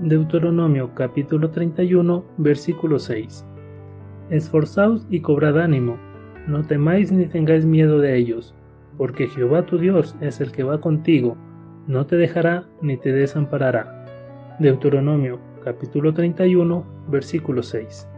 Deuteronomio capítulo 31, versículo 6. Esforzaos y cobrad ánimo, no temáis ni tengáis miedo de ellos, porque Jehová tu Dios es el que va contigo, no te dejará ni te desamparará. Deuteronomio capítulo 31, versículo 6.